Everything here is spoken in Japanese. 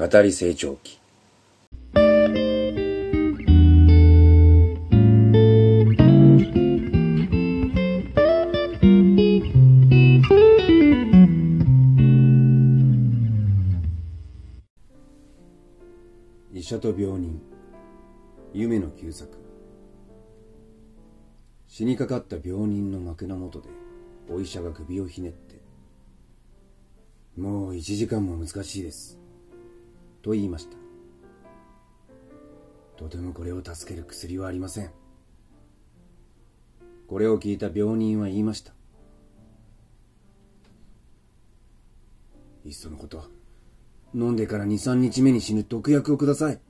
語り成長期医者と病人。夢の旧作。死にかかった病人の枕元でお医者が首をひねって。もう一時間も難しいです。と言いました。とてもこれを助ける薬はありません。これを聞いた病人は言いました。いっそのこと飲んでから23日目に死ぬ毒薬をください。